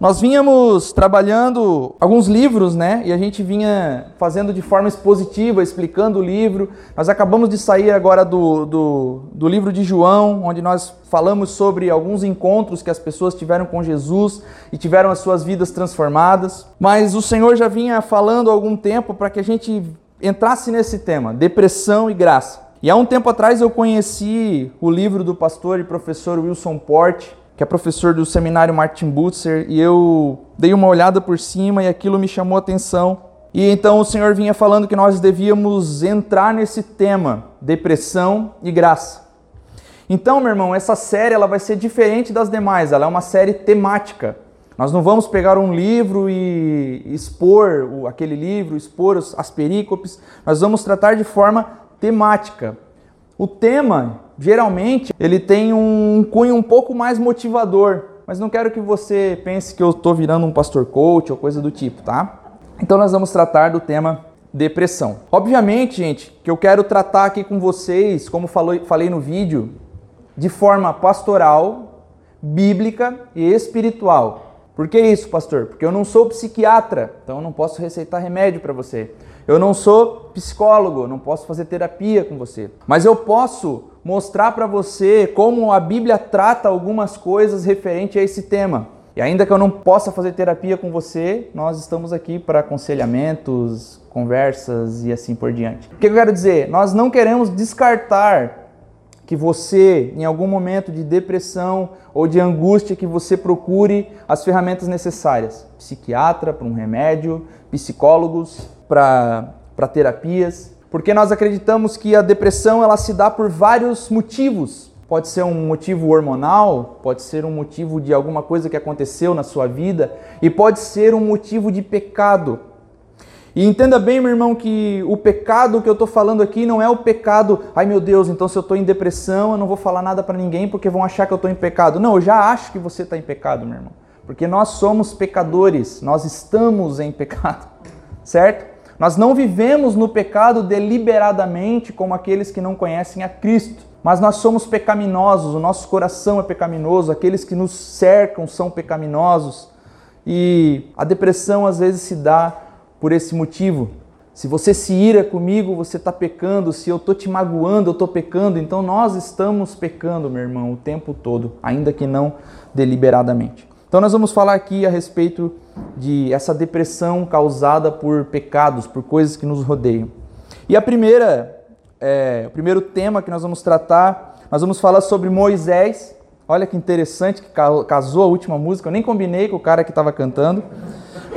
Nós vínhamos trabalhando alguns livros, né? E a gente vinha fazendo de forma expositiva, explicando o livro. Nós acabamos de sair agora do, do, do, livro de João, onde nós falamos sobre alguns encontros que as pessoas tiveram com Jesus e tiveram as suas vidas transformadas. Mas o Senhor já vinha falando há algum tempo para que a gente entrasse nesse tema, depressão e graça. E há um tempo atrás eu conheci o livro do pastor e professor Wilson Porte, que é professor do seminário Martin Butzer, e eu dei uma olhada por cima e aquilo me chamou a atenção. E então o Senhor vinha falando que nós devíamos entrar nesse tema, depressão e graça. Então, meu irmão, essa série ela vai ser diferente das demais, ela é uma série temática. Nós não vamos pegar um livro e expor aquele livro, expor as perícopes, nós vamos tratar de forma temática. O tema, geralmente, ele tem um cunho um pouco mais motivador, mas não quero que você pense que eu estou virando um pastor coach ou coisa do tipo, tá? Então nós vamos tratar do tema depressão. Obviamente, gente, que eu quero tratar aqui com vocês, como falei no vídeo, de forma pastoral, bíblica e espiritual. Por que isso, pastor? Porque eu não sou psiquiatra, então eu não posso receitar remédio para você. Eu não sou psicólogo, não posso fazer terapia com você, mas eu posso mostrar para você como a Bíblia trata algumas coisas referente a esse tema. E ainda que eu não possa fazer terapia com você, nós estamos aqui para aconselhamentos, conversas e assim por diante. O que eu quero dizer? Nós não queremos descartar que você, em algum momento de depressão ou de angústia, que você procure as ferramentas necessárias. Psiquiatra para um remédio, psicólogos para terapias, porque nós acreditamos que a depressão ela se dá por vários motivos. Pode ser um motivo hormonal, pode ser um motivo de alguma coisa que aconteceu na sua vida e pode ser um motivo de pecado. E entenda bem, meu irmão, que o pecado que eu estou falando aqui não é o pecado, ai meu Deus, então se eu estou em depressão eu não vou falar nada para ninguém porque vão achar que eu estou em pecado. Não, eu já acho que você está em pecado, meu irmão. Porque nós somos pecadores, nós estamos em pecado, certo? Nós não vivemos no pecado deliberadamente como aqueles que não conhecem a Cristo, mas nós somos pecaminosos, o nosso coração é pecaminoso, aqueles que nos cercam são pecaminosos. E a depressão às vezes se dá por esse motivo. Se você se ira comigo, você está pecando. Se eu estou te magoando, eu estou pecando. Então nós estamos pecando, meu irmão, o tempo todo, ainda que não deliberadamente. Então nós vamos falar aqui a respeito de essa depressão causada por pecados, por coisas que nos rodeiam. E a primeira, é, o primeiro tema que nós vamos tratar, nós vamos falar sobre Moisés. Olha que interessante que casou a última música. Eu nem combinei com o cara que estava cantando,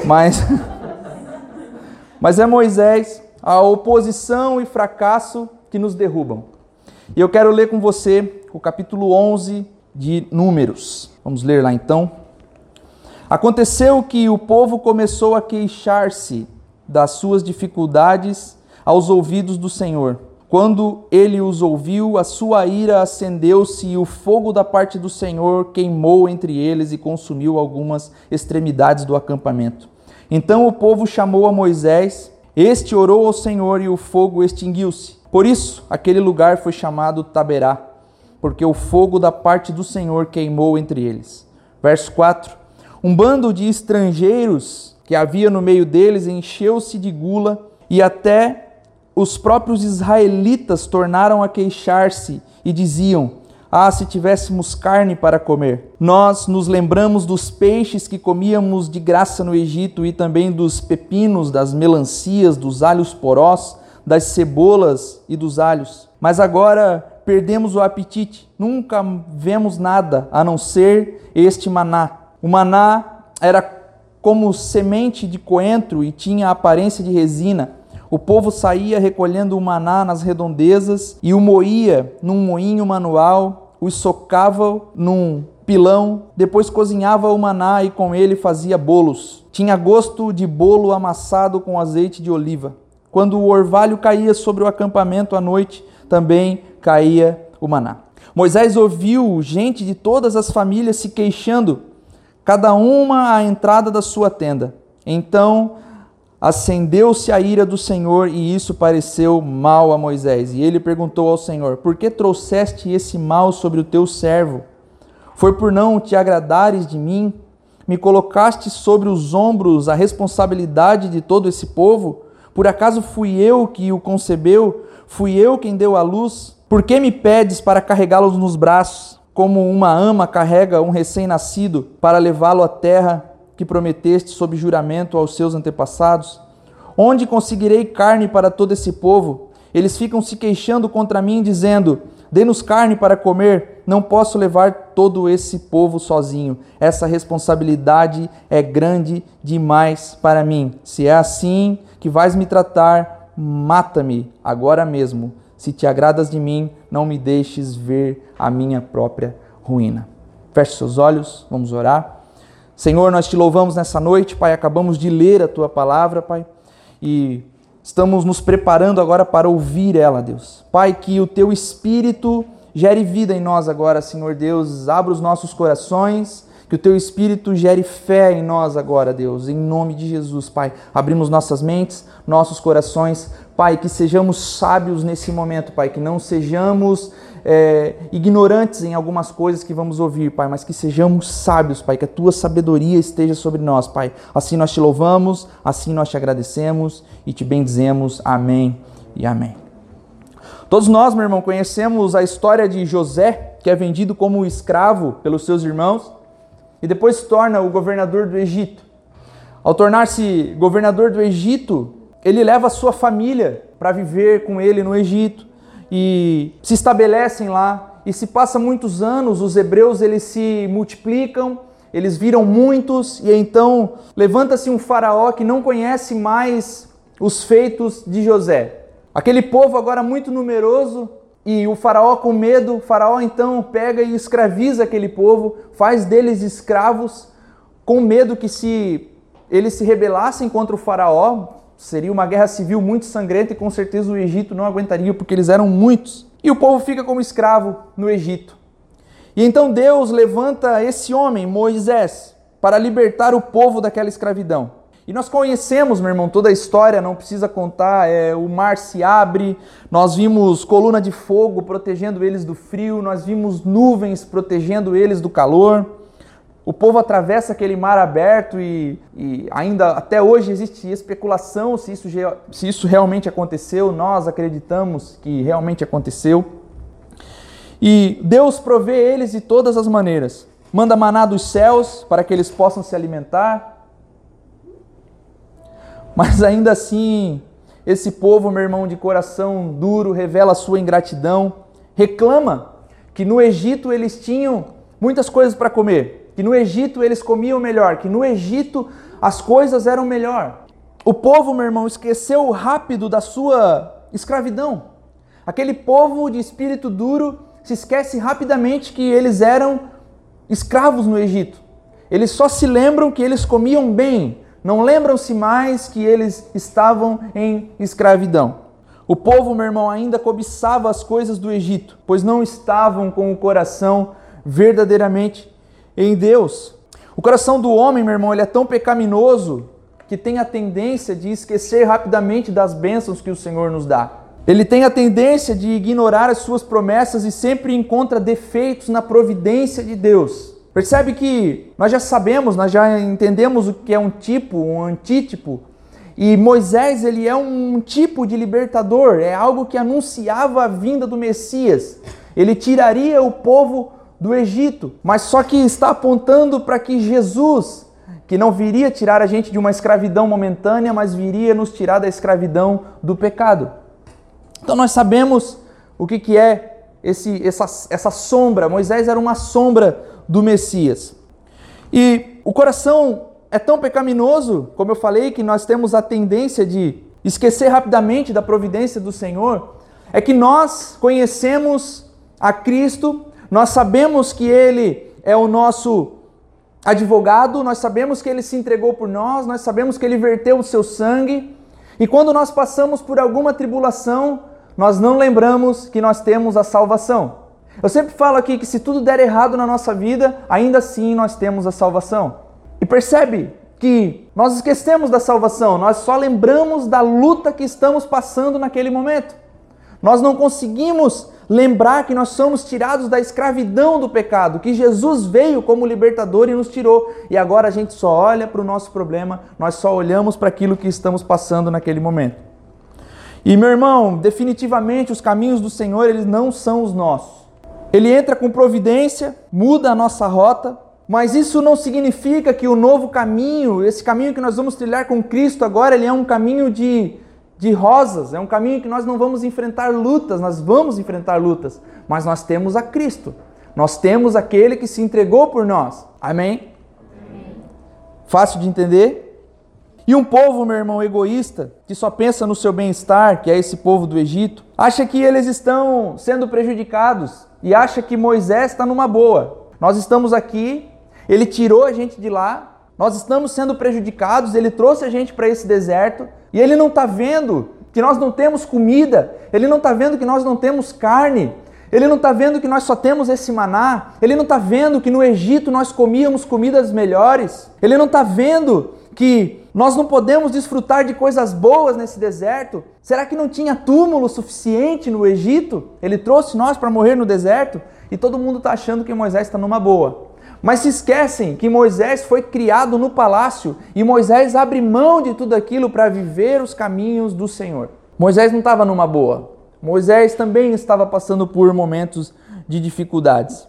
mas mas é Moisés, a oposição e fracasso que nos derrubam. E eu quero ler com você o capítulo 11 de Números. Vamos ler lá então. Aconteceu que o povo começou a queixar-se das suas dificuldades aos ouvidos do Senhor. Quando ele os ouviu, a sua ira acendeu-se e o fogo da parte do Senhor queimou entre eles e consumiu algumas extremidades do acampamento. Então o povo chamou a Moisés, este orou ao Senhor e o fogo extinguiu-se. Por isso, aquele lugar foi chamado Taberá, porque o fogo da parte do Senhor queimou entre eles. Verso 4: um bando de estrangeiros que havia no meio deles encheu-se de gula e até os próprios israelitas tornaram a queixar-se e diziam: Ah, se tivéssemos carne para comer. Nós nos lembramos dos peixes que comíamos de graça no Egito e também dos pepinos, das melancias, dos alhos porós, das cebolas e dos alhos. Mas agora perdemos o apetite, nunca vemos nada a não ser este maná o maná era como semente de coentro e tinha a aparência de resina. O povo saía recolhendo o maná nas redondezas e o moía num moinho manual, o socava num pilão, depois cozinhava o maná e com ele fazia bolos. Tinha gosto de bolo amassado com azeite de oliva. Quando o orvalho caía sobre o acampamento à noite, também caía o maná. Moisés ouviu gente de todas as famílias se queixando cada uma à entrada da sua tenda. Então acendeu-se a ira do Senhor e isso pareceu mal a Moisés. E ele perguntou ao Senhor: Por que trouxeste esse mal sobre o teu servo? Foi por não te agradares de mim? me colocaste sobre os ombros a responsabilidade de todo esse povo? Por acaso fui eu que o concebeu? Fui eu quem deu a luz? Por que me pedes para carregá-los nos braços, como uma ama carrega um recém-nascido para levá-lo à terra que prometeste sob juramento aos seus antepassados? Onde conseguirei carne para todo esse povo? Eles ficam se queixando contra mim, dizendo: Dê-nos carne para comer. Não posso levar todo esse povo sozinho. Essa responsabilidade é grande demais para mim. Se é assim que vais me tratar, mata-me agora mesmo. Se te agradas de mim, não me deixes ver a minha própria ruína. Feche seus olhos, vamos orar. Senhor, nós te louvamos nessa noite, Pai. Acabamos de ler a tua palavra, Pai. E Estamos nos preparando agora para ouvir ela, Deus. Pai, que o teu espírito gere vida em nós agora, Senhor Deus. Abra os nossos corações, que o teu espírito gere fé em nós agora, Deus. Em nome de Jesus, Pai. Abrimos nossas mentes, nossos corações, Pai, que sejamos sábios nesse momento, Pai, que não sejamos é, ignorantes em algumas coisas que vamos ouvir, Pai, mas que sejamos sábios, Pai, que a tua sabedoria esteja sobre nós, Pai. Assim nós te louvamos, assim nós te agradecemos e te bendizemos. Amém e amém. Todos nós, meu irmão, conhecemos a história de José, que é vendido como escravo pelos seus irmãos e depois se torna o governador do Egito. Ao tornar-se governador do Egito, ele leva a sua família para viver com ele no Egito e se estabelecem lá. E se passa muitos anos, os hebreus eles se multiplicam, eles viram muitos e então levanta-se um faraó que não conhece mais os feitos de José. Aquele povo agora muito numeroso e o faraó com medo, o faraó então pega e escraviza aquele povo, faz deles escravos, com medo que se eles se rebelassem contra o faraó, Seria uma guerra civil muito sangrenta e com certeza o Egito não aguentaria porque eles eram muitos. E o povo fica como escravo no Egito. E então Deus levanta esse homem, Moisés, para libertar o povo daquela escravidão. E nós conhecemos, meu irmão, toda a história, não precisa contar. É, o mar se abre, nós vimos coluna de fogo protegendo eles do frio, nós vimos nuvens protegendo eles do calor. O povo atravessa aquele mar aberto e, e, ainda até hoje existe especulação se isso, se isso realmente aconteceu. Nós acreditamos que realmente aconteceu. E Deus provê eles de todas as maneiras. Manda maná dos céus para que eles possam se alimentar. Mas ainda assim, esse povo, meu irmão, de coração duro, revela sua ingratidão, reclama que no Egito eles tinham muitas coisas para comer que no Egito eles comiam melhor, que no Egito as coisas eram melhor. O povo, meu irmão, esqueceu rápido da sua escravidão. Aquele povo de espírito duro se esquece rapidamente que eles eram escravos no Egito. Eles só se lembram que eles comiam bem, não lembram-se mais que eles estavam em escravidão. O povo, meu irmão, ainda cobiçava as coisas do Egito, pois não estavam com o coração verdadeiramente em Deus. O coração do homem, meu irmão, ele é tão pecaminoso que tem a tendência de esquecer rapidamente das bênçãos que o Senhor nos dá. Ele tem a tendência de ignorar as suas promessas e sempre encontra defeitos na providência de Deus. Percebe que nós já sabemos, nós já entendemos o que é um tipo, um antítipo, e Moisés ele é um tipo de libertador, é algo que anunciava a vinda do Messias. Ele tiraria o povo do Egito, mas só que está apontando para que Jesus, que não viria tirar a gente de uma escravidão momentânea, mas viria nos tirar da escravidão do pecado. Então nós sabemos o que, que é esse, essa, essa sombra. Moisés era uma sombra do Messias. E o coração é tão pecaminoso, como eu falei, que nós temos a tendência de esquecer rapidamente da providência do Senhor, é que nós conhecemos a Cristo nós sabemos que Ele é o nosso advogado, nós sabemos que Ele se entregou por nós, nós sabemos que Ele verteu o seu sangue, e quando nós passamos por alguma tribulação, nós não lembramos que nós temos a salvação. Eu sempre falo aqui que se tudo der errado na nossa vida, ainda assim nós temos a salvação. E percebe que nós esquecemos da salvação, nós só lembramos da luta que estamos passando naquele momento. Nós não conseguimos lembrar que nós somos tirados da escravidão do pecado, que Jesus veio como libertador e nos tirou. E agora a gente só olha para o nosso problema, nós só olhamos para aquilo que estamos passando naquele momento. E meu irmão, definitivamente os caminhos do Senhor, eles não são os nossos. Ele entra com providência, muda a nossa rota, mas isso não significa que o novo caminho, esse caminho que nós vamos trilhar com Cristo agora, ele é um caminho de de rosas, é um caminho que nós não vamos enfrentar lutas, nós vamos enfrentar lutas, mas nós temos a Cristo. Nós temos aquele que se entregou por nós. Amém? Amém. Fácil de entender? E um povo, meu irmão, egoísta, que só pensa no seu bem-estar, que é esse povo do Egito, acha que eles estão sendo prejudicados e acha que Moisés está numa boa. Nós estamos aqui, ele tirou a gente de lá, nós estamos sendo prejudicados, ele trouxe a gente para esse deserto e ele não está vendo que nós não temos comida, ele não está vendo que nós não temos carne, ele não está vendo que nós só temos esse maná, ele não está vendo que no Egito nós comíamos comidas melhores, ele não está vendo que nós não podemos desfrutar de coisas boas nesse deserto? Será que não tinha túmulo suficiente no Egito? Ele trouxe nós para morrer no deserto? E todo mundo está achando que Moisés está numa boa. Mas se esquecem que Moisés foi criado no palácio e Moisés abre mão de tudo aquilo para viver os caminhos do Senhor. Moisés não estava numa boa. Moisés também estava passando por momentos de dificuldades.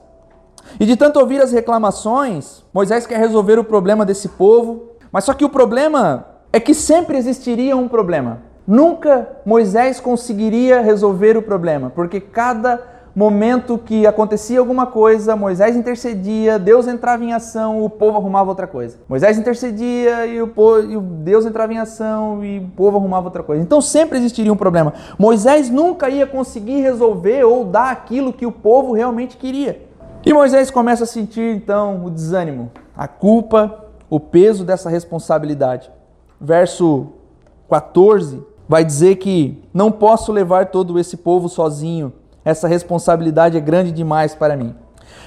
E de tanto ouvir as reclamações, Moisés quer resolver o problema desse povo, mas só que o problema é que sempre existiria um problema. Nunca Moisés conseguiria resolver o problema, porque cada momento que acontecia alguma coisa, Moisés intercedia, Deus entrava em ação, o povo arrumava outra coisa. Moisés intercedia e o, povo, Deus entrava em ação e o povo arrumava outra coisa. Então sempre existiria um problema. Moisés nunca ia conseguir resolver ou dar aquilo que o povo realmente queria. E Moisés começa a sentir então o desânimo, a culpa, o peso dessa responsabilidade. Verso 14 vai dizer que não posso levar todo esse povo sozinho essa responsabilidade é grande demais para mim.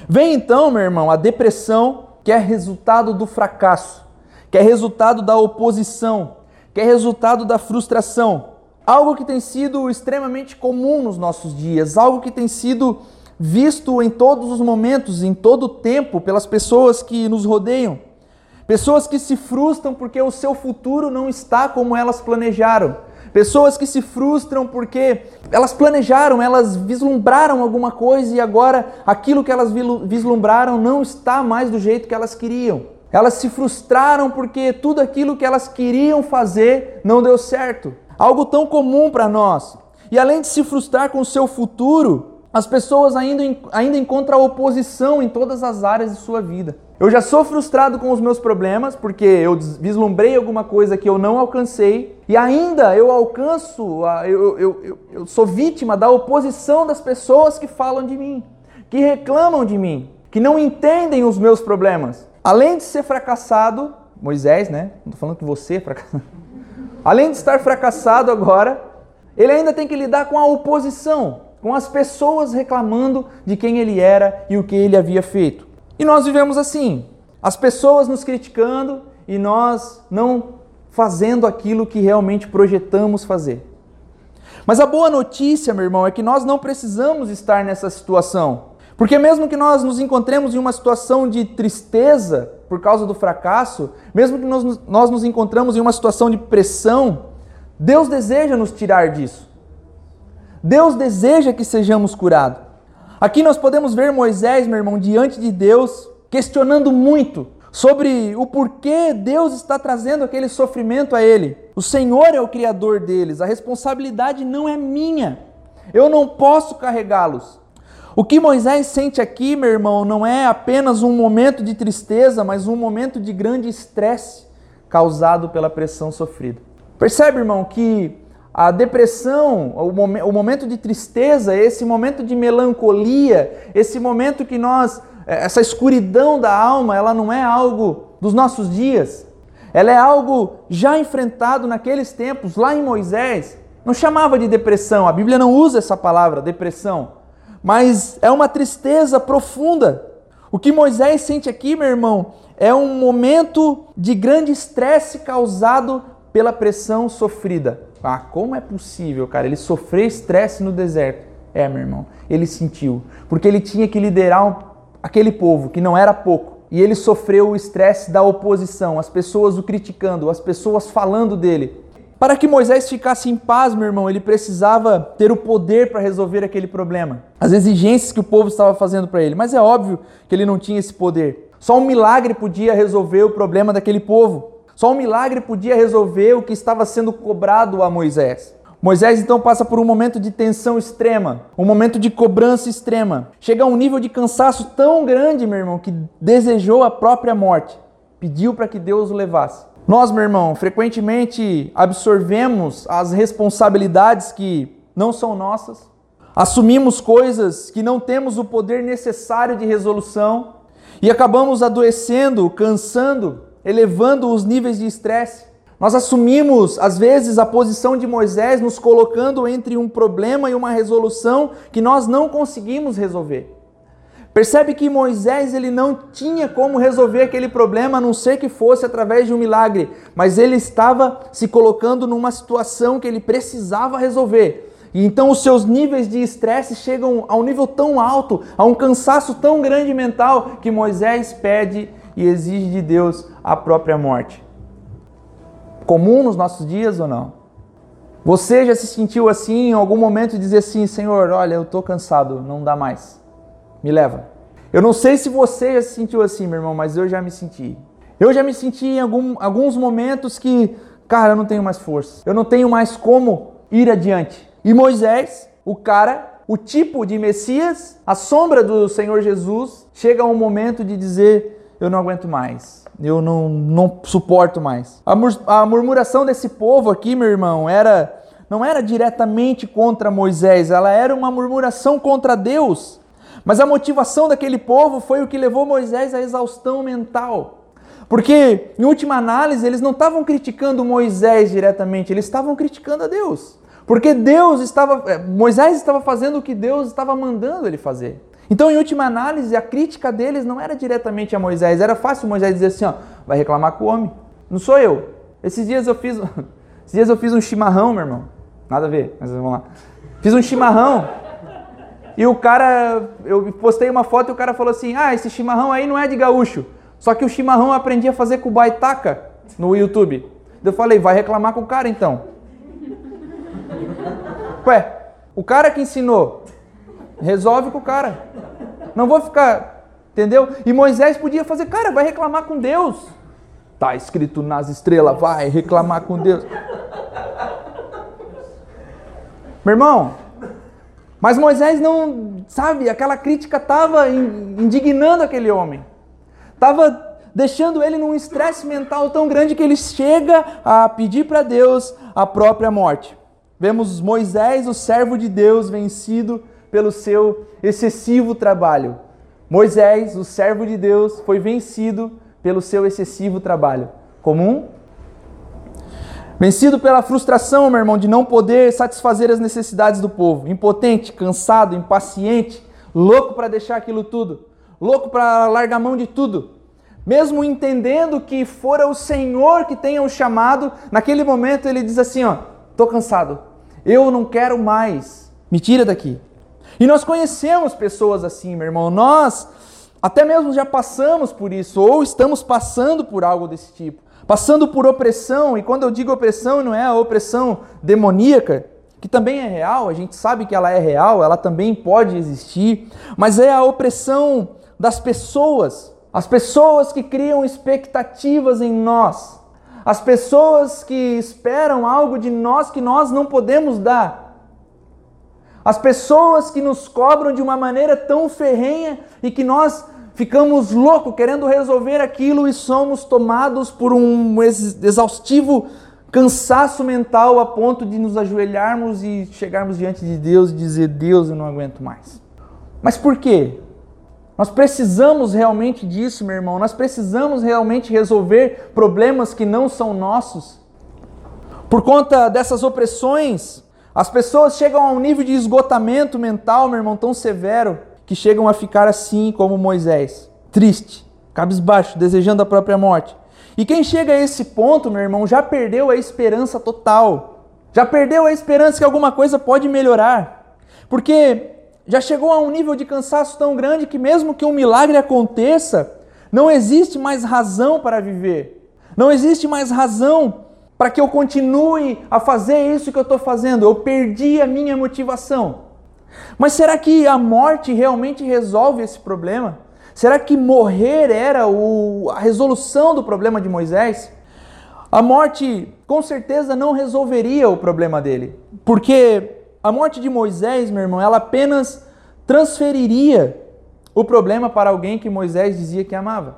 Vem então, meu irmão, a depressão, que é resultado do fracasso, que é resultado da oposição, que é resultado da frustração. Algo que tem sido extremamente comum nos nossos dias, algo que tem sido visto em todos os momentos, em todo o tempo, pelas pessoas que nos rodeiam. Pessoas que se frustram porque o seu futuro não está como elas planejaram. Pessoas que se frustram porque elas planejaram, elas vislumbraram alguma coisa e agora aquilo que elas vislumbraram não está mais do jeito que elas queriam. Elas se frustraram porque tudo aquilo que elas queriam fazer não deu certo. Algo tão comum para nós. E além de se frustrar com o seu futuro, as pessoas ainda, ainda encontram oposição em todas as áreas de sua vida. Eu já sou frustrado com os meus problemas porque eu vislumbrei alguma coisa que eu não alcancei e ainda eu alcanço, eu, eu, eu, eu sou vítima da oposição das pessoas que falam de mim, que reclamam de mim, que não entendem os meus problemas. Além de ser fracassado, Moisés, né? Não estou falando que você é fracassado. Além de estar fracassado agora, ele ainda tem que lidar com a oposição com as pessoas reclamando de quem ele era e o que ele havia feito. E nós vivemos assim, as pessoas nos criticando e nós não fazendo aquilo que realmente projetamos fazer. Mas a boa notícia, meu irmão, é que nós não precisamos estar nessa situação. Porque mesmo que nós nos encontremos em uma situação de tristeza por causa do fracasso, mesmo que nós, nos encontramos em uma situação de pressão, Deus deseja nos tirar disso. Deus deseja que sejamos curados. Aqui nós podemos ver Moisés, meu irmão, diante de Deus, questionando muito sobre o porquê Deus está trazendo aquele sofrimento a ele. O Senhor é o criador deles, a responsabilidade não é minha. Eu não posso carregá-los. O que Moisés sente aqui, meu irmão, não é apenas um momento de tristeza, mas um momento de grande estresse causado pela pressão sofrida. Percebe, irmão, que a depressão, o, momento de tristeza, esse momento de melancolia, esse momento que nós, é, essa escuridão da alma, ela não é algo dos nossos dias. Ela é algo já enfrentado naqueles tempos, lá em Moisés. Não chamava de depressão, a Bíblia não usa essa palavra, depressão. Mas é uma tristeza profunda. O que Moisés sente aqui, meu irmão, é um momento de grande estresse causado pela pressão sofrida. Ah, como é possível, cara, ele sofrer estresse no deserto? É, meu irmão, ele sentiu. Porque ele tinha que liderar um, aquele povo, que não era pouco. E ele sofreu o estresse da oposição, as pessoas o criticando, as pessoas falando dele. Para que Moisés ficasse em paz, meu irmão, ele precisava ter o poder para resolver aquele problema. As exigências que o povo estava fazendo para ele. Mas é óbvio que ele não tinha esse poder. Só um milagre podia resolver o problema daquele povo. Só um milagre podia resolver o que estava sendo cobrado a Moisés. Moisés então passa por um momento de tensão extrema, um momento de cobrança extrema. Chega a um nível de cansaço tão grande, meu irmão, que desejou a própria morte. Pediu para que Deus o levasse. Nós, meu irmão, frequentemente absorvemos as responsabilidades que não são nossas, assumimos coisas que não temos o poder necessário de resolução e acabamos adoecendo, cansando, elevando os níveis de estresse. Nós assumimos, às vezes, a posição de Moisés, nos colocando entre um problema e uma resolução que nós não conseguimos resolver. Percebe que Moisés ele não tinha como resolver aquele problema a não ser que fosse através de um milagre, mas ele estava se colocando numa situação que ele precisava resolver. E então os seus níveis de estresse chegam a um nível tão alto, a um cansaço tão grande mental, que Moisés pede e exige de Deus a própria morte. Comum nos nossos dias ou não? Você já se sentiu assim em algum momento e dizer assim, Senhor, olha, eu estou cansado, não dá mais me leva. Eu não sei se você já se sentiu assim, meu irmão, mas eu já me senti. Eu já me senti em algum, alguns momentos que, cara, eu não tenho mais força. Eu não tenho mais como ir adiante. E Moisés, o cara, o tipo de Messias, a sombra do Senhor Jesus, chega um momento de dizer: Eu não aguento mais. Eu não, não suporto mais. A, mur a murmuração desse povo aqui, meu irmão, era não era diretamente contra Moisés, ela era uma murmuração contra Deus. Mas a motivação daquele povo foi o que levou Moisés à exaustão mental. Porque, em última análise, eles não estavam criticando Moisés diretamente, eles estavam criticando a Deus. Porque Deus estava, eh, Moisés estava fazendo o que Deus estava mandando ele fazer. Então, em última análise, a crítica deles não era diretamente a Moisés. Era fácil Moisés dizer assim, ó, vai reclamar com o homem. Não sou eu. Esses dias eu fiz, esses dias eu fiz um chimarrão, meu irmão. Nada a ver, mas vamos lá. Fiz um chimarrão. E o cara, eu postei uma foto e o cara falou assim: Ah, esse chimarrão aí não é de gaúcho. Só que o chimarrão eu aprendi a fazer com baitaca no YouTube. Eu falei: Vai reclamar com o cara então. Ué, o cara que ensinou, resolve com o cara. Não vou ficar, entendeu? E Moisés podia fazer: Cara, vai reclamar com Deus. Tá escrito nas estrelas: Vai reclamar com Deus. Meu irmão, mas Moisés não, sabe, aquela crítica estava indignando aquele homem. Estava deixando ele num estresse mental tão grande que ele chega a pedir para Deus a própria morte. Vemos Moisés, o servo de Deus, vencido pelo seu excessivo trabalho. Moisés, o servo de Deus, foi vencido pelo seu excessivo trabalho. Comum? Vencido pela frustração, meu irmão, de não poder satisfazer as necessidades do povo. Impotente, cansado, impaciente, louco para deixar aquilo tudo. Louco para largar mão de tudo. Mesmo entendendo que fora o Senhor que tenha o chamado, naquele momento ele diz assim: Ó, tô cansado, eu não quero mais, me tira daqui. E nós conhecemos pessoas assim, meu irmão. Nós até mesmo já passamos por isso, ou estamos passando por algo desse tipo passando por opressão, e quando eu digo opressão, não é a opressão demoníaca, que também é real, a gente sabe que ela é real, ela também pode existir, mas é a opressão das pessoas, as pessoas que criam expectativas em nós, as pessoas que esperam algo de nós que nós não podemos dar. As pessoas que nos cobram de uma maneira tão ferrenha e que nós ficamos loucos querendo resolver aquilo e somos tomados por um exaustivo cansaço mental a ponto de nos ajoelharmos e chegarmos diante de Deus e dizer: Deus, eu não aguento mais. Mas por quê? Nós precisamos realmente disso, meu irmão. Nós precisamos realmente resolver problemas que não são nossos. Por conta dessas opressões, as pessoas chegam a um nível de esgotamento mental, meu irmão, tão severo que chegam a ficar assim como Moisés, triste, cabisbaixo, desejando a própria morte. E quem chega a esse ponto, meu irmão, já perdeu a esperança total. Já perdeu a esperança que alguma coisa pode melhorar. Porque já chegou a um nível de cansaço tão grande que, mesmo que um milagre aconteça, não existe mais razão para viver. Não existe mais razão para que eu continue a fazer isso que eu estou fazendo. Eu perdi a minha motivação. Mas será que a morte realmente resolve esse problema? Será que morrer era o, a resolução do problema de Moisés? A morte com certeza não resolveria o problema dele, porque a morte de Moisés, meu irmão, ela apenas transferiria o problema para alguém que Moisés dizia que amava.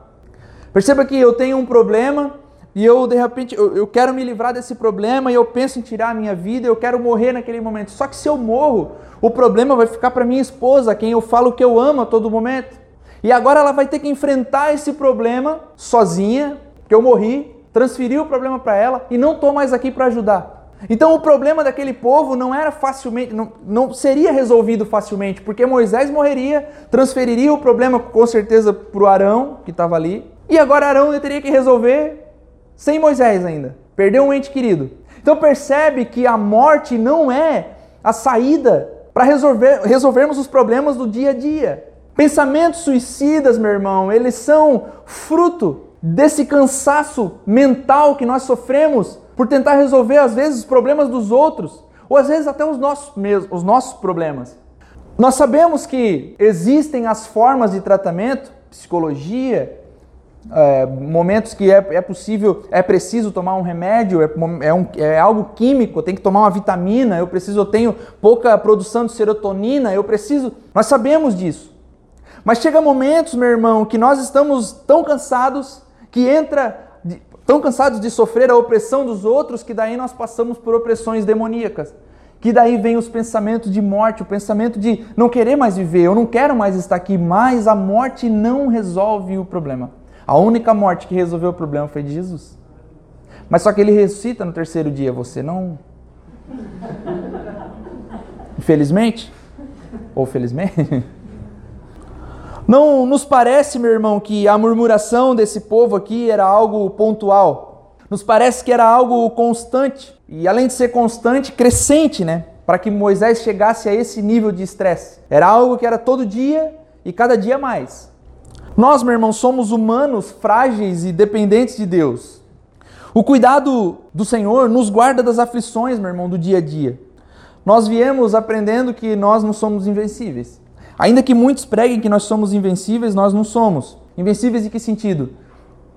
Perceba que eu tenho um problema e eu de repente eu, eu quero me livrar desse problema e eu penso em tirar a minha vida, eu quero morrer naquele momento. Só que se eu morro, o problema vai ficar para minha esposa, quem eu falo que eu amo a todo momento. E agora ela vai ter que enfrentar esse problema sozinha, que eu morri, transferi o problema para ela e não estou mais aqui para ajudar. Então o problema daquele povo não era facilmente, não, não seria resolvido facilmente, porque Moisés morreria, transferiria o problema com certeza para o Arão, que estava ali, e agora Arão teria que resolver sem Moisés ainda. Perdeu um ente querido. Então percebe que a morte não é a saída para resolver, resolvermos os problemas do dia a dia. Pensamentos suicidas, meu irmão, eles são fruto desse cansaço mental que nós sofremos por tentar resolver, às vezes, os problemas dos outros, ou às vezes até os nossos mesmos, os nossos problemas. Nós sabemos que existem as formas de tratamento, psicologia, é, momentos que é, é, possível, é preciso tomar um remédio, é, é, um, é algo químico, tem que tomar uma vitamina, eu preciso, eu tenho pouca produção de serotonina, eu preciso. Nós sabemos disso. Mas chega momentos, meu irmão, que nós estamos tão cansados que entra tão cansados de sofrer a opressão dos outros que daí nós passamos por opressões demoníacas. Que daí vem os pensamentos de morte, o pensamento de não querer mais viver, eu não quero mais estar aqui, mas a morte não resolve o problema. A única morte que resolveu o problema foi de Jesus. Mas só que ele ressuscita no terceiro dia, você não. Infelizmente? Ou felizmente? Não nos parece, meu irmão, que a murmuração desse povo aqui era algo pontual. Nos parece que era algo constante. E além de ser constante, crescente, né? Para que Moisés chegasse a esse nível de estresse. Era algo que era todo dia e cada dia mais. Nós, meu irmão, somos humanos frágeis e dependentes de Deus. O cuidado do Senhor nos guarda das aflições, meu irmão, do dia a dia. Nós viemos aprendendo que nós não somos invencíveis. Ainda que muitos preguem que nós somos invencíveis, nós não somos. Invencíveis em que sentido?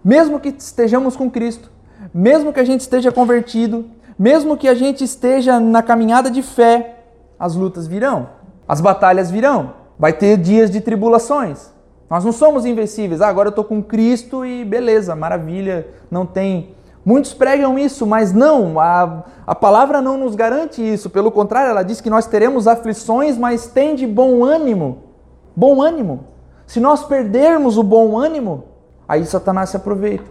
Mesmo que estejamos com Cristo, mesmo que a gente esteja convertido, mesmo que a gente esteja na caminhada de fé, as lutas virão, as batalhas virão, vai ter dias de tribulações. Nós não somos invencíveis. Ah, agora eu estou com Cristo e beleza, maravilha, não tem. Muitos pregam isso, mas não, a, a palavra não nos garante isso. Pelo contrário, ela diz que nós teremos aflições, mas tem de bom ânimo. Bom ânimo. Se nós perdermos o bom ânimo, aí Satanás se aproveita.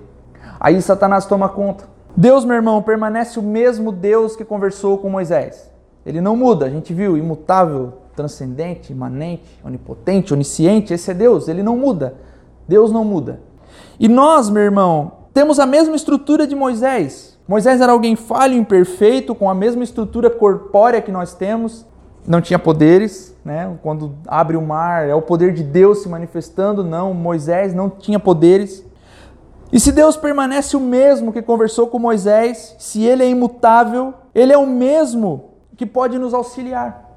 Aí Satanás toma conta. Deus, meu irmão, permanece o mesmo Deus que conversou com Moisés. Ele não muda, a gente viu, imutável, transcendente, imanente, onipotente, onisciente, esse é Deus, ele não muda. Deus não muda. E nós, meu irmão, temos a mesma estrutura de Moisés. Moisés era alguém falho, imperfeito, com a mesma estrutura corpórea que nós temos, não tinha poderes, né? Quando abre o mar, é o poder de Deus se manifestando, não, Moisés não tinha poderes. E se Deus permanece o mesmo que conversou com Moisés, se ele é imutável, ele é o mesmo que pode nos auxiliar.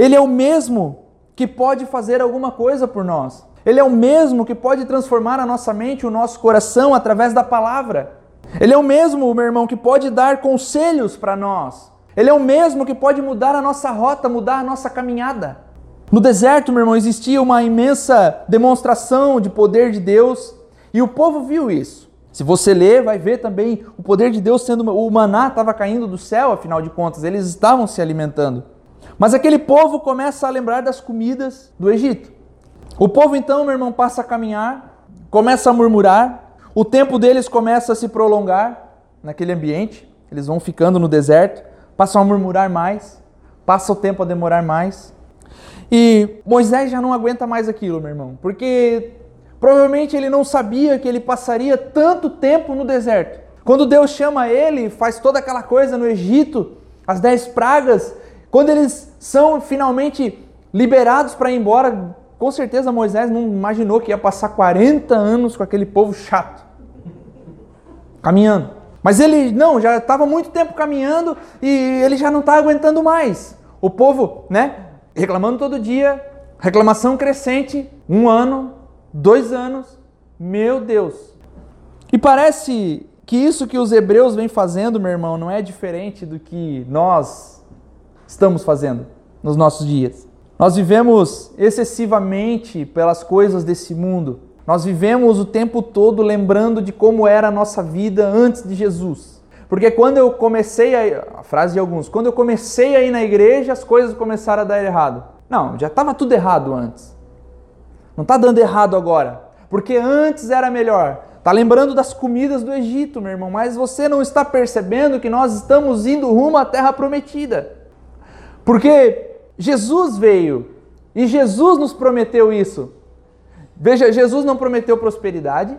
Ele é o mesmo que pode fazer alguma coisa por nós. Ele é o mesmo que pode transformar a nossa mente, o nosso coração através da palavra. Ele é o mesmo, meu irmão, que pode dar conselhos para nós. Ele é o mesmo que pode mudar a nossa rota, mudar a nossa caminhada. No deserto, meu irmão, existia uma imensa demonstração de poder de Deus e o povo viu isso. Se você ler, vai ver também o poder de Deus sendo. O maná estava caindo do céu, afinal de contas, eles estavam se alimentando. Mas aquele povo começa a lembrar das comidas do Egito. O povo então, meu irmão, passa a caminhar, começa a murmurar, o tempo deles começa a se prolongar naquele ambiente, eles vão ficando no deserto, passam a murmurar mais, passa o tempo a demorar mais. E Moisés já não aguenta mais aquilo, meu irmão, porque provavelmente ele não sabia que ele passaria tanto tempo no deserto. Quando Deus chama ele, faz toda aquela coisa no Egito, as dez pragas, Quando eles são finalmente liberados para ir embora, com certeza Moisés não imaginou que ia passar 40 anos com aquele povo chato, caminhando. Mas ele não, já estava muito tempo caminhando e ele já não está aguentando mais. O povo, né, reclamando todo dia, reclamação crescente, um ano, dois anos, meu Deus. E parece que isso que os hebreus vêm fazendo, meu irmão, não é diferente do que nós estamos fazendo nos nossos dias. Nós vivemos excessivamente pelas coisas desse mundo. Nós vivemos o tempo todo lembrando de como era a nossa vida antes de Jesus. Porque quando eu comecei a, a frase de alguns, quando eu comecei a ir na igreja, as coisas começaram a dar errado. Não, já estava tudo errado antes. Não está dando errado agora, porque antes era melhor. Está lembrando das comidas do Egito, meu irmão, mas você não está percebendo que nós estamos indo rumo à terra prometida. Porque Jesus veio e Jesus nos prometeu isso. Veja, Jesus não prometeu prosperidade,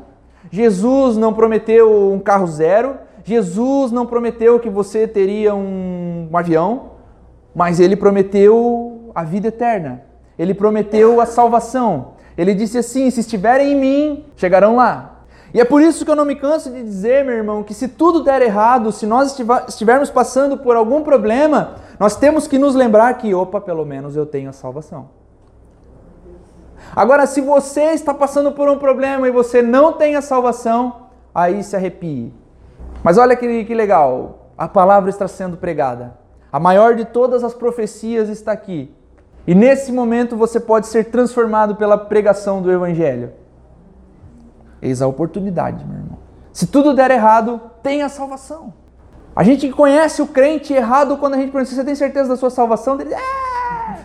Jesus não prometeu um carro zero, Jesus não prometeu que você teria um, um avião, mas ele prometeu a vida eterna. Ele prometeu a salvação. Ele disse assim: se estiverem em mim, chegarão lá. E é por isso que eu não me canso de dizer, meu irmão, que se tudo der errado, se nós estivermos passando por algum problema, nós temos que nos lembrar que, opa, pelo menos eu tenho a salvação. Agora, se você está passando por um problema e você não tem a salvação, aí se arrepie. Mas olha que, que legal, a palavra está sendo pregada. A maior de todas as profecias está aqui. E nesse momento você pode ser transformado pela pregação do Evangelho. Eis a oportunidade, meu irmão. Se tudo der errado, tenha salvação. A gente conhece o crente errado quando a gente pergunta: você tem certeza da sua salvação? Ele, é!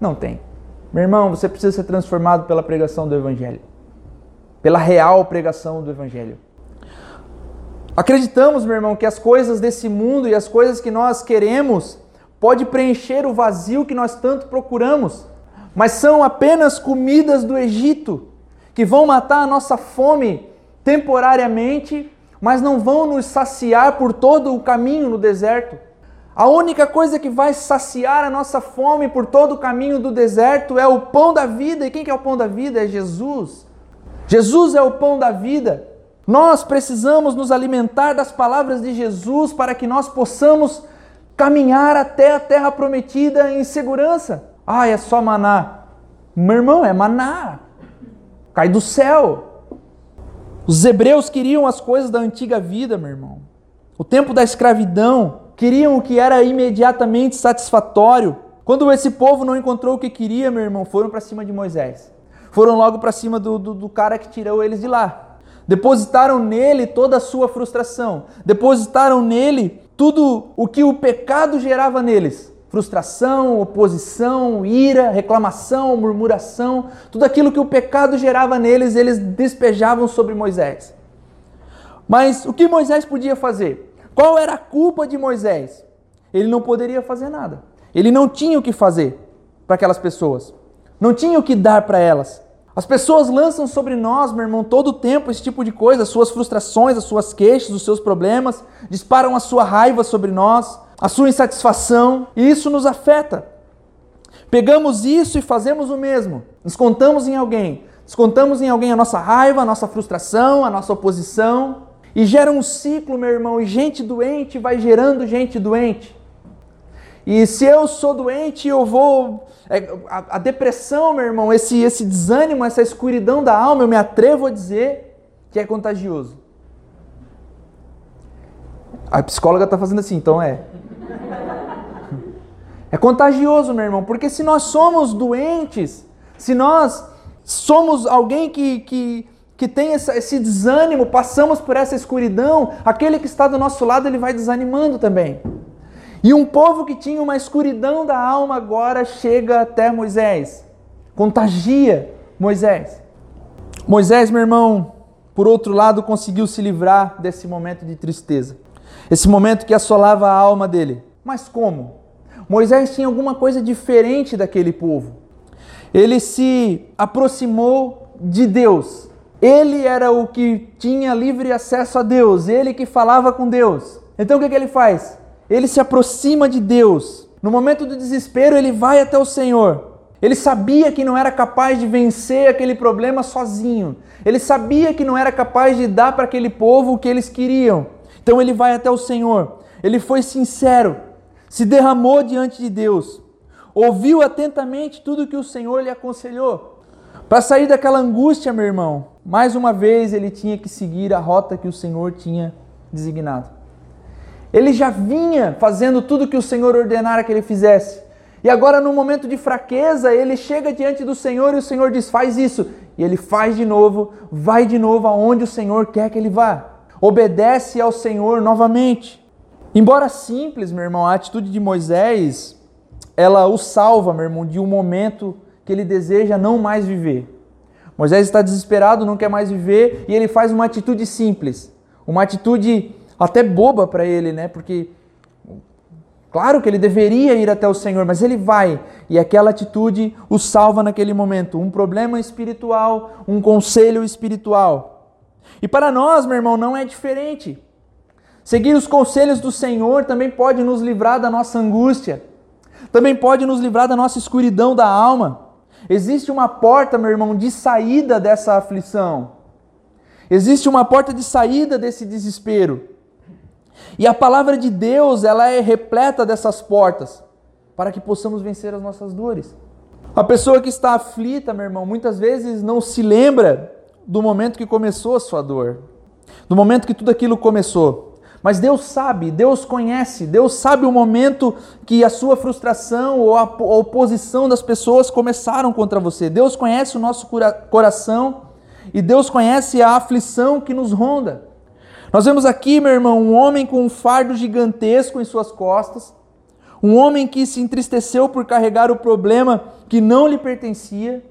Não tem. Meu irmão, você precisa ser transformado pela pregação do Evangelho, pela real pregação do Evangelho. Acreditamos, meu irmão, que as coisas desse mundo e as coisas que nós queremos pode preencher o vazio que nós tanto procuramos, mas são apenas comidas do Egito que vão matar a nossa fome temporariamente, mas não vão nos saciar por todo o caminho no deserto. A única coisa que vai saciar a nossa fome por todo o caminho do deserto é o pão da vida. E quem que é o pão da vida? É Jesus. Jesus é o pão da vida. Nós precisamos nos alimentar das palavras de Jesus para que nós possamos caminhar até a terra prometida em segurança. Ah, é só maná. Meu irmão, é maná. Cai do céu. Os hebreus queriam as coisas da antiga vida, meu irmão. O tempo da escravidão, queriam o que era imediatamente satisfatório. Quando esse povo não encontrou o que queria, meu irmão, foram para cima de Moisés. Foram logo para cima do, do, do cara que tirou eles de lá. Depositaram nele toda a sua frustração. Depositaram nele tudo o que o pecado gerava neles. Frustração, oposição, ira, reclamação, murmuração, tudo aquilo que o pecado gerava neles, eles despejavam sobre Moisés. Mas o que Moisés podia fazer? Qual era a culpa de Moisés? Ele não poderia fazer nada. Ele não tinha o que fazer para aquelas pessoas. Não tinha o que dar para elas. As pessoas lançam sobre nós, meu irmão, todo o tempo esse tipo de coisa, as suas frustrações, as suas queixas, os seus problemas, disparam a sua raiva sobre nós, a sua insatisfação, e isso nos afeta. Pegamos isso e fazemos o mesmo. Nos contamos em alguém, descontamos em alguém a nossa raiva, a nossa frustração, a nossa oposição, e gera um ciclo, meu irmão, e gente doente vai gerando gente doente. E se eu sou doente, eu vou. É, a, a, depressão, meu irmão, esse, esse desânimo, essa escuridão da alma, eu me atrevo a dizer que é contagioso. A psicóloga está fazendo assim, então é. É contagioso, meu irmão, porque se nós somos doentes, se nós somos alguém que, que que tem esse desânimo, passamos por essa escuridão, aquele que está do nosso lado ele vai desanimando também. E um povo que tinha uma escuridão da alma agora chega até Moisés, contagia Moisés. Moisés, meu irmão, por outro lado, conseguiu se livrar desse momento de tristeza, esse momento que assolava a alma dele. Mas como? Moisés tinha alguma coisa diferente daquele povo. Ele se aproximou de Deus ele era o que tinha livre acesso a Deus, ele que falava com Deus. Então o que, que ele faz? Ele se aproxima de Deus No momento do desespero, ele vai até o Senhor. Ele sabia que não era capaz de vencer aquele problema sozinho. Ele sabia que não era capaz de dar para aquele povo o que eles queriam. Então ele vai até o Senhor. Ele foi sincero, se derramou diante de Deus, ouviu atentamente tudo que o Senhor lhe aconselhou. Para sair daquela angústia, meu irmão, mais uma vez ele tinha que seguir a rota que o Senhor tinha designado. Ele já vinha fazendo tudo que o Senhor ordenara que ele fizesse. E agora, no momento de fraqueza, ele chega diante do Senhor e o Senhor diz: faz isso. E ele faz de novo, vai de novo aonde o Senhor quer que ele vá. Obedece ao Senhor novamente. Embora simples, meu irmão, a atitude de Moisés, ela o salva, meu irmão, de um momento que ele deseja não mais viver. Moisés está desesperado, não quer mais viver, e ele faz uma atitude simples, uma atitude até boba para ele, né? Porque Claro que ele deveria ir até o Senhor, mas ele vai e aquela atitude o salva naquele momento. Um problema espiritual, um conselho espiritual. E para nós, meu irmão, não é diferente. Seguir os conselhos do Senhor também pode nos livrar da nossa angústia, também pode nos livrar da nossa escuridão da alma. Existe uma porta, meu irmão, de saída dessa aflição. Existe uma porta de saída desse desespero. E a palavra de Deus, ela é repleta dessas portas para que possamos vencer as nossas dores. A pessoa que está aflita, meu irmão, muitas vezes não se lembra do momento que começou a sua dor, do momento que tudo aquilo começou. Mas Deus sabe, Deus conhece, Deus sabe o momento que a sua frustração ou a oposição das pessoas começaram contra você. Deus conhece o nosso coração e Deus conhece a aflição que nos ronda. Nós vemos aqui, meu irmão, um homem com um fardo gigantesco em suas costas, um homem que se entristeceu por carregar o problema que não lhe pertencia,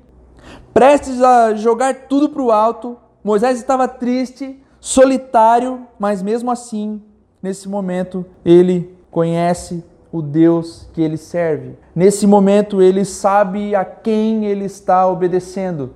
prestes a jogar tudo para o alto. Moisés estava triste, solitário, mas mesmo assim, nesse momento, ele conhece o Deus que ele serve. Nesse momento, ele sabe a quem ele está obedecendo.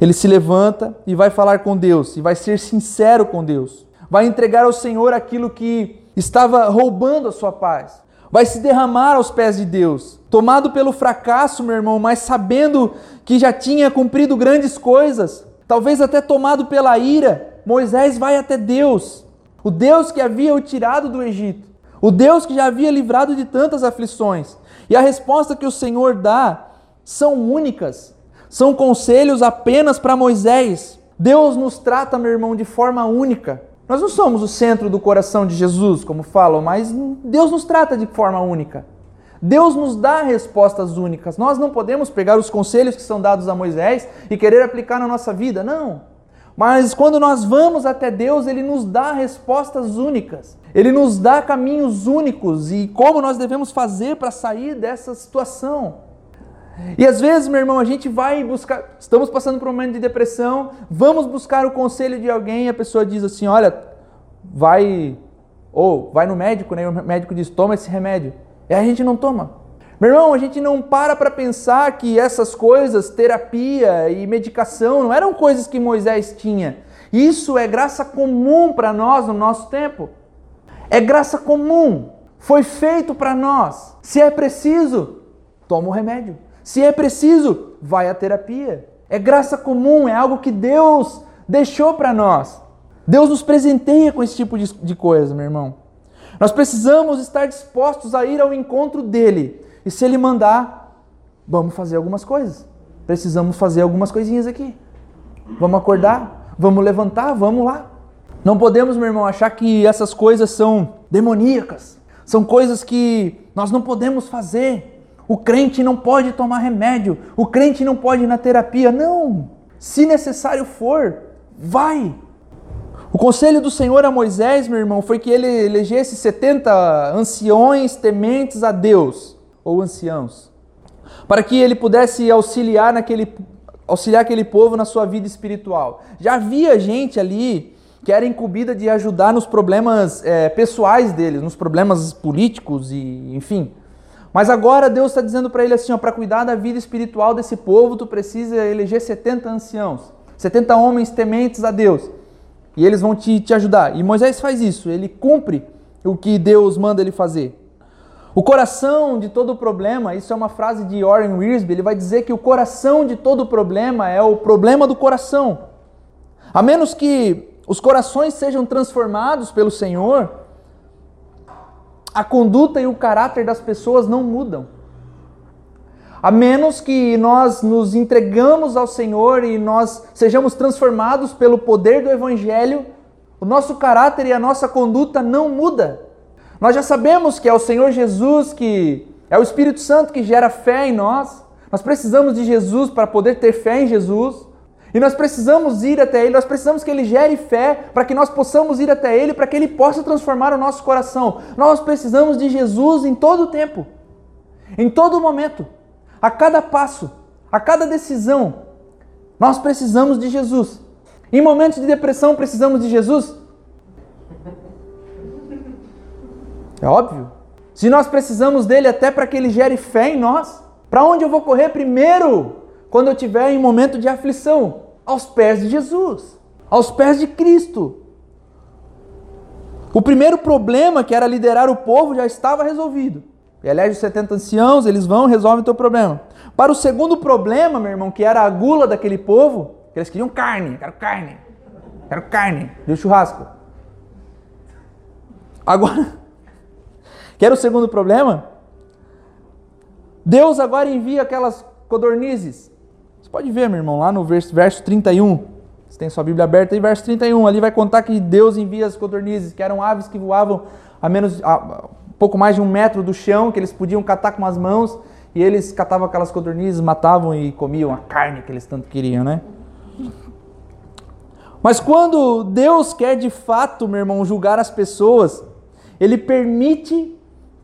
Ele se levanta e vai falar com Deus, e vai ser sincero com Deus vai entregar ao Senhor aquilo que estava roubando a sua paz, vai se derramar aos pés de Deus, tomado pelo fracasso, meu irmão, mas sabendo que já tinha cumprido grandes coisas, talvez até tomado pela ira, Moisés vai até Deus, o Deus que havia o tirado do Egito, o Deus que já havia livrado de tantas aflições. E a resposta que o Senhor dá são únicas, são conselhos apenas para Moisés. Deus nos trata, meu irmão, de forma única. Nós não somos o centro do coração de Jesus, como falam, mas Deus nos trata de forma única. Deus nos dá respostas únicas. Nós não podemos pegar os conselhos que são dados a Moisés e querer aplicar na nossa vida, não. Mas quando nós vamos até Deus, Ele nos dá respostas únicas. Ele nos dá caminhos únicos e como nós devemos fazer para sair dessa situação. E às vezes, meu irmão, a gente vai buscar, estamos passando por um momento de depressão, vamos buscar o conselho de alguém a pessoa diz assim: olha, vai, ou vai no médico, né? O médico diz: toma esse remédio. E a gente não toma. Meu irmão, a gente não para para pensar que essas coisas, terapia e medicação, não eram coisas que Moisés tinha. Isso é graça comum para nós no nosso tempo. É graça comum. Foi feito para nós. Se é preciso, toma o remédio. Se é preciso, vai à terapia. É graça comum, é algo que Deus deixou para nós. Deus nos presenteia com esse tipo de, coisa, meu irmão. Nós precisamos estar dispostos a ir ao encontro dele. E se ele mandar, vamos fazer algumas coisas. Precisamos fazer algumas coisinhas aqui. Vamos acordar, vamos levantar, vamos lá. Não podemos, meu irmão, achar que essas coisas são demoníacas. São coisas que nós não podemos fazer. O crente não pode tomar remédio, o crente não pode ir na terapia. Não! Se necessário for, vai! O conselho do Senhor a Moisés, meu irmão, foi que ele elegesse 70 anciões tementes a Deus, ou anciãos, para que ele pudesse auxiliar, naquele, auxiliar aquele povo na sua vida espiritual. Já havia gente ali que era incumbida de ajudar nos problemas é, pessoais deles, nos problemas políticos e, enfim. Mas agora Deus está dizendo para ele assim: para cuidar da vida espiritual desse povo, tu precisa eleger 70 anciãos, 70 homens tementes a Deus. E eles vão te, te ajudar. E Moisés faz isso, ele cumpre o que Deus manda ele fazer. O coração de todo problema, isso é uma frase de Warren Wiersbe, ele vai dizer que o coração de todo problema é o problema do coração. A menos que os corações sejam transformados pelo Senhor, a conduta e o caráter das pessoas não mudam. A menos que nós nos entregamos ao Senhor e nós sejamos transformados pelo poder do Evangelho, o nosso caráter e a nossa conduta não muda. Nós já sabemos que é o Senhor Jesus que é o Espírito Santo que gera fé em nós. Nós precisamos de Jesus para poder ter fé em Jesus. E nós precisamos ir até Ele, nós precisamos que Ele gere fé para que nós possamos ir até Ele, para que Ele possa transformar o nosso coração. Nós precisamos de Jesus em todo o tempo, em todo momento, a cada passo, a cada decisão. Nós precisamos de Jesus. Em momentos de depressão, precisamos de Jesus? É óbvio. Se nós precisamos dele até para que ele gere fé em nós, para onde eu vou correr primeiro quando eu estiver em momento de aflição? Aos pés de Jesus, aos pés de Cristo. O primeiro problema, que era liderar o povo, já estava resolvido. Elege os 70 anciãos, eles vão, resolvem o teu problema. Para o segundo problema, meu irmão, que era a gula daquele povo, eles queriam carne, quero carne, quero carne, deu churrasco. Agora, Quer o segundo problema? Deus agora envia aquelas codornizes. Pode ver, meu irmão, lá no verso, verso 31. Você tem sua Bíblia aberta aí, verso 31. Ali vai contar que Deus envia as codornizes, que eram aves que voavam a menos a, pouco mais de um metro do chão, que eles podiam catar com as mãos, e eles catavam aquelas codornizes, matavam e comiam a carne que eles tanto queriam, né? Mas quando Deus quer de fato, meu irmão, julgar as pessoas, Ele permite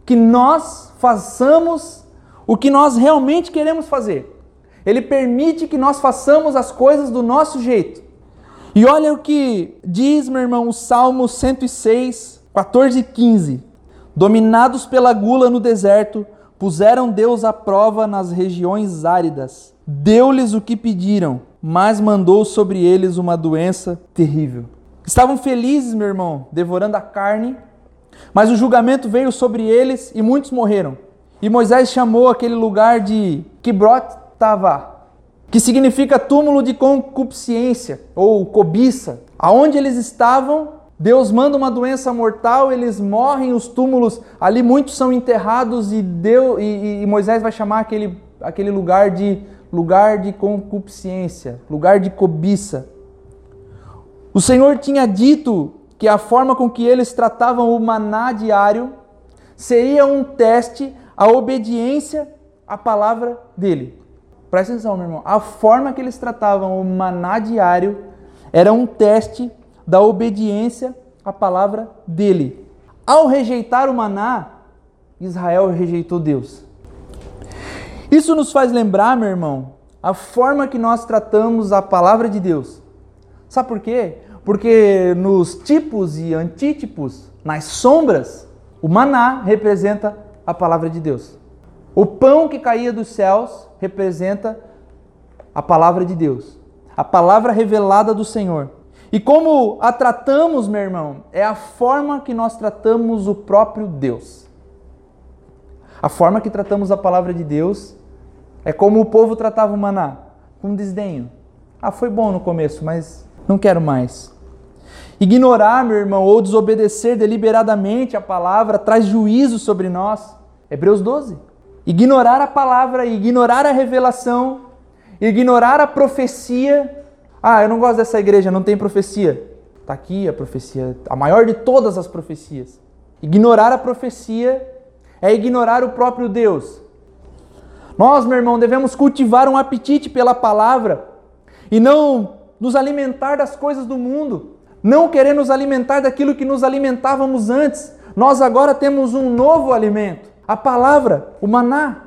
que nós façamos o que nós realmente queremos fazer. Ele permite que nós façamos as coisas do nosso jeito. E olha o que diz, meu irmão, o Salmo 106, 14 e 15. Dominados pela gula no deserto, puseram Deus à prova nas regiões áridas. Deu-lhes o que pediram, mas mandou sobre eles uma doença terrível. Estavam felizes, meu irmão, devorando a carne mas o julgamento veio sobre eles e muitos morreram. E Moisés chamou aquele lugar de Kibrot Que significa túmulo de concupiscência ou cobiça. Aonde eles estavam, Deus manda uma doença mortal, eles morrem, os túmulos ali muitos são enterrados e, Deus, e, e Moisés vai chamar aquele, aquele lugar de lugar de concupiscência, lugar de cobiça. O Senhor tinha dito que a forma com que eles tratavam o maná diário seria um teste à obediência à palavra dele. Presta atenção, meu irmão. A forma que eles tratavam o maná diário era um teste da obediência à palavra dele. Ao rejeitar o maná, Israel rejeitou Deus. Isso nos faz lembrar, meu irmão, a forma que nós tratamos a palavra de Deus. Sabe por quê? Porque nos tipos e antítipos, nas sombras, o maná representa a palavra de Deus. O pão que caía dos céus representa a palavra de Deus, a palavra revelada do Senhor. E como a tratamos, meu irmão, é a forma que nós tratamos o próprio Deus. A forma que tratamos a palavra de Deus é como o povo tratava o maná, com desdenho. Ah, foi bom no começo, mas não quero mais. Ignorar, meu irmão, ou desobedecer deliberadamente a palavra traz juízo sobre nós. Hebreus 12. Ignorar a palavra, ignorar a revelação, ignorar a profecia. Ah, eu não gosto dessa igreja, não tem profecia. Está aqui a profecia, a maior de todas as profecias. Ignorar a profecia é ignorar o próprio Deus. Nós, meu irmão, devemos cultivar um apetite pela palavra e não nos alimentar das coisas do mundo, não querer nos alimentar daquilo que nos alimentávamos antes. Nós agora temos um novo alimento, a palavra, o maná.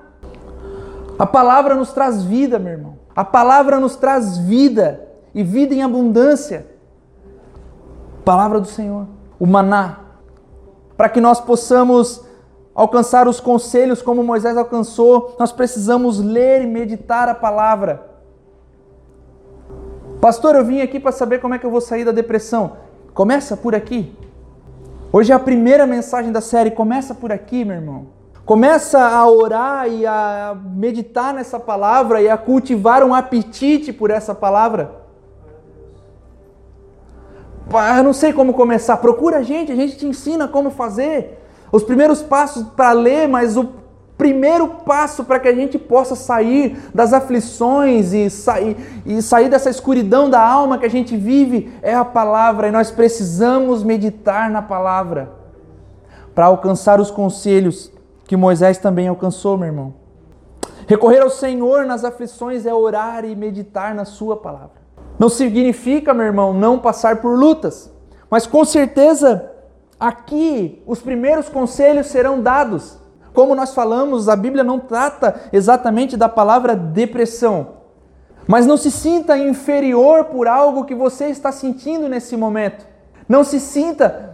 A palavra nos traz vida, meu irmão. A palavra nos traz vida e vida em abundância. Palavra do Senhor, o maná, para que nós possamos alcançar os conselhos como Moisés alcançou, nós precisamos ler e meditar a palavra. Pastor, eu vim aqui para saber como é que eu vou sair da depressão. Começa por aqui. Hoje é a primeira mensagem da série. Começa por aqui, meu irmão. Começa a orar e a meditar nessa palavra e a cultivar um apetite por essa palavra. Eu não sei como começar. Procura a gente, a gente te ensina como fazer. Os primeiros passos para ler, mas o primeiro passo para que a gente possa sair das aflições e sair, e sair dessa escuridão da alma que a gente vive é a palavra. E nós precisamos meditar na palavra para alcançar os conselhos que Moisés também alcançou, meu irmão. Recorrer ao Senhor nas aflições é orar e meditar na Sua palavra. Não significa, meu irmão, não passar por lutas, mas com certeza aqui os primeiros conselhos serão dados. Como nós falamos, a Bíblia não trata exatamente da palavra depressão. Mas não se sinta inferior por algo que você está sentindo nesse momento. Não se sinta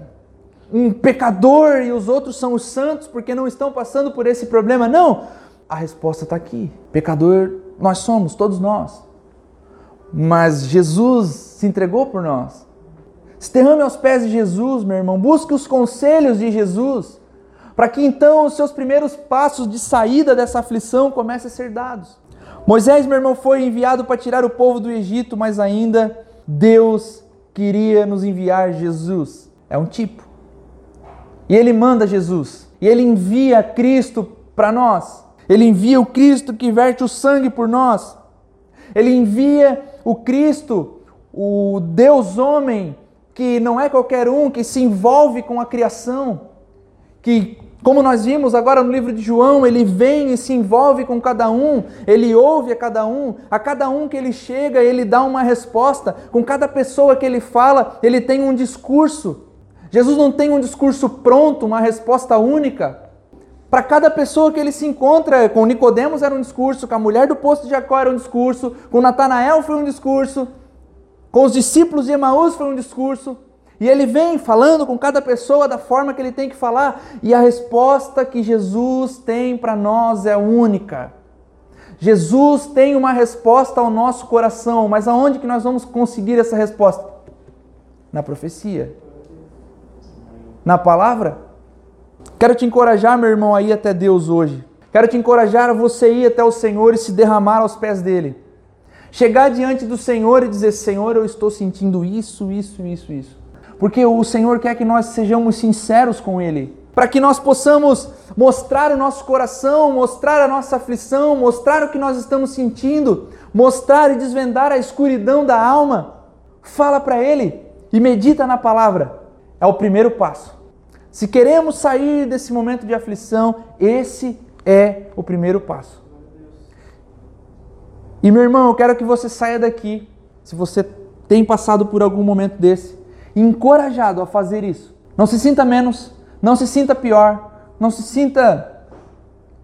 um pecador e os outros são os santos porque não estão passando por esse problema. Não! A resposta está aqui. Pecador nós somos, todos nós. Mas Jesus se entregou por nós. Se derrame aos pés de Jesus, meu irmão. Busque os conselhos de Jesus. Para que então os seus primeiros passos de saída dessa aflição comecem a ser dados. Moisés, meu irmão, foi enviado para tirar o povo do Egito, mas ainda Deus queria nos enviar Jesus. É um tipo. E ele manda Jesus. E ele envia Cristo para nós. Ele envia o Cristo que verte o sangue por nós. Ele envia o Cristo, o Deus homem, que não é qualquer um, que se envolve com a criação, que como nós vimos agora no livro de João, ele vem e se envolve com cada um, ele ouve a cada um, a cada um que ele chega, ele dá uma resposta, com cada pessoa que ele fala, ele tem um discurso. Jesus não tem um discurso pronto, uma resposta única. Para cada pessoa que ele se encontra, com Nicodemos era um discurso, com a mulher do poço de Jacó era um discurso, com Natanael foi um discurso, com os discípulos de Emaús foi um discurso. E ele vem falando com cada pessoa da forma que ele tem que falar, e a resposta que Jesus tem para nós é única. Jesus tem uma resposta ao nosso coração, mas aonde que nós vamos conseguir essa resposta? Na profecia na palavra? Quero te encorajar, meu irmão, a ir até Deus hoje. Quero te encorajar a você ir até o Senhor e se derramar aos pés dele. Chegar diante do Senhor e dizer: Senhor, eu estou sentindo isso, isso, isso, isso. Porque o Senhor quer que nós sejamos sinceros com Ele. Para que nós possamos mostrar o nosso coração, mostrar a nossa aflição, mostrar o que nós estamos sentindo, mostrar e desvendar a escuridão da alma. Fala para Ele e medita na palavra. É o primeiro passo. Se queremos sair desse momento de aflição, esse é o primeiro passo. E meu irmão, eu quero que você saia daqui, se você tem passado por algum momento desse, encorajado a fazer isso. Não se sinta menos, não se sinta pior, não se sinta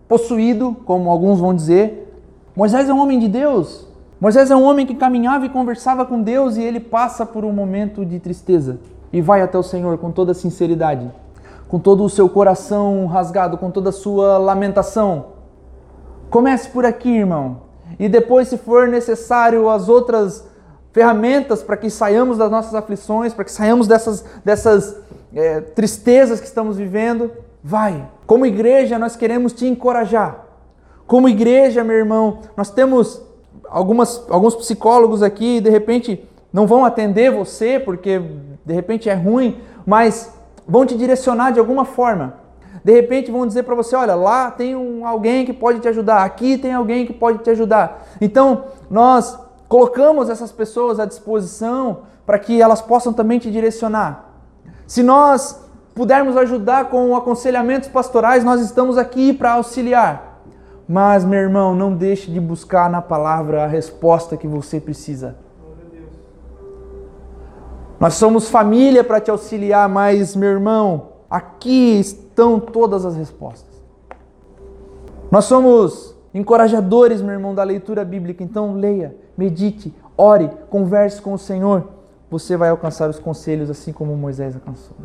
possuído, como alguns vão dizer. Moisés é um homem de Deus. Moisés é um homem que caminhava e conversava com Deus e ele passa por um momento de tristeza e vai até o Senhor com toda sinceridade com todo o seu coração rasgado, com toda a sua lamentação. Comece por aqui, irmão. E depois, se for necessário, as outras ferramentas para que saiamos das nossas aflições, para que saiamos dessas, dessas é, tristezas que estamos vivendo, vai. Como igreja, nós queremos te encorajar. Como igreja, meu irmão, nós temos algumas, alguns psicólogos aqui, de repente não vão atender você porque de repente é ruim, mas vão te direcionar de alguma forma. De repente vão dizer para você, olha, lá tem um, alguém que pode te ajudar, aqui tem alguém que pode te ajudar. Então, nós colocamos essas pessoas à disposição para que elas possam também te direcionar. Se nós pudermos ajudar com aconselhamentos pastorais, nós estamos aqui para auxiliar. Mas, meu irmão, não deixe de buscar na palavra a resposta que você precisa. Nós somos família para te auxiliar, mas, meu irmão, aqui estão todas as respostas. Nós somos encorajadores, meu irmão, da leitura bíblica. Então, leia, medite, ore, converse com o Senhor. Você vai alcançar os conselhos assim como Moisés alcançou.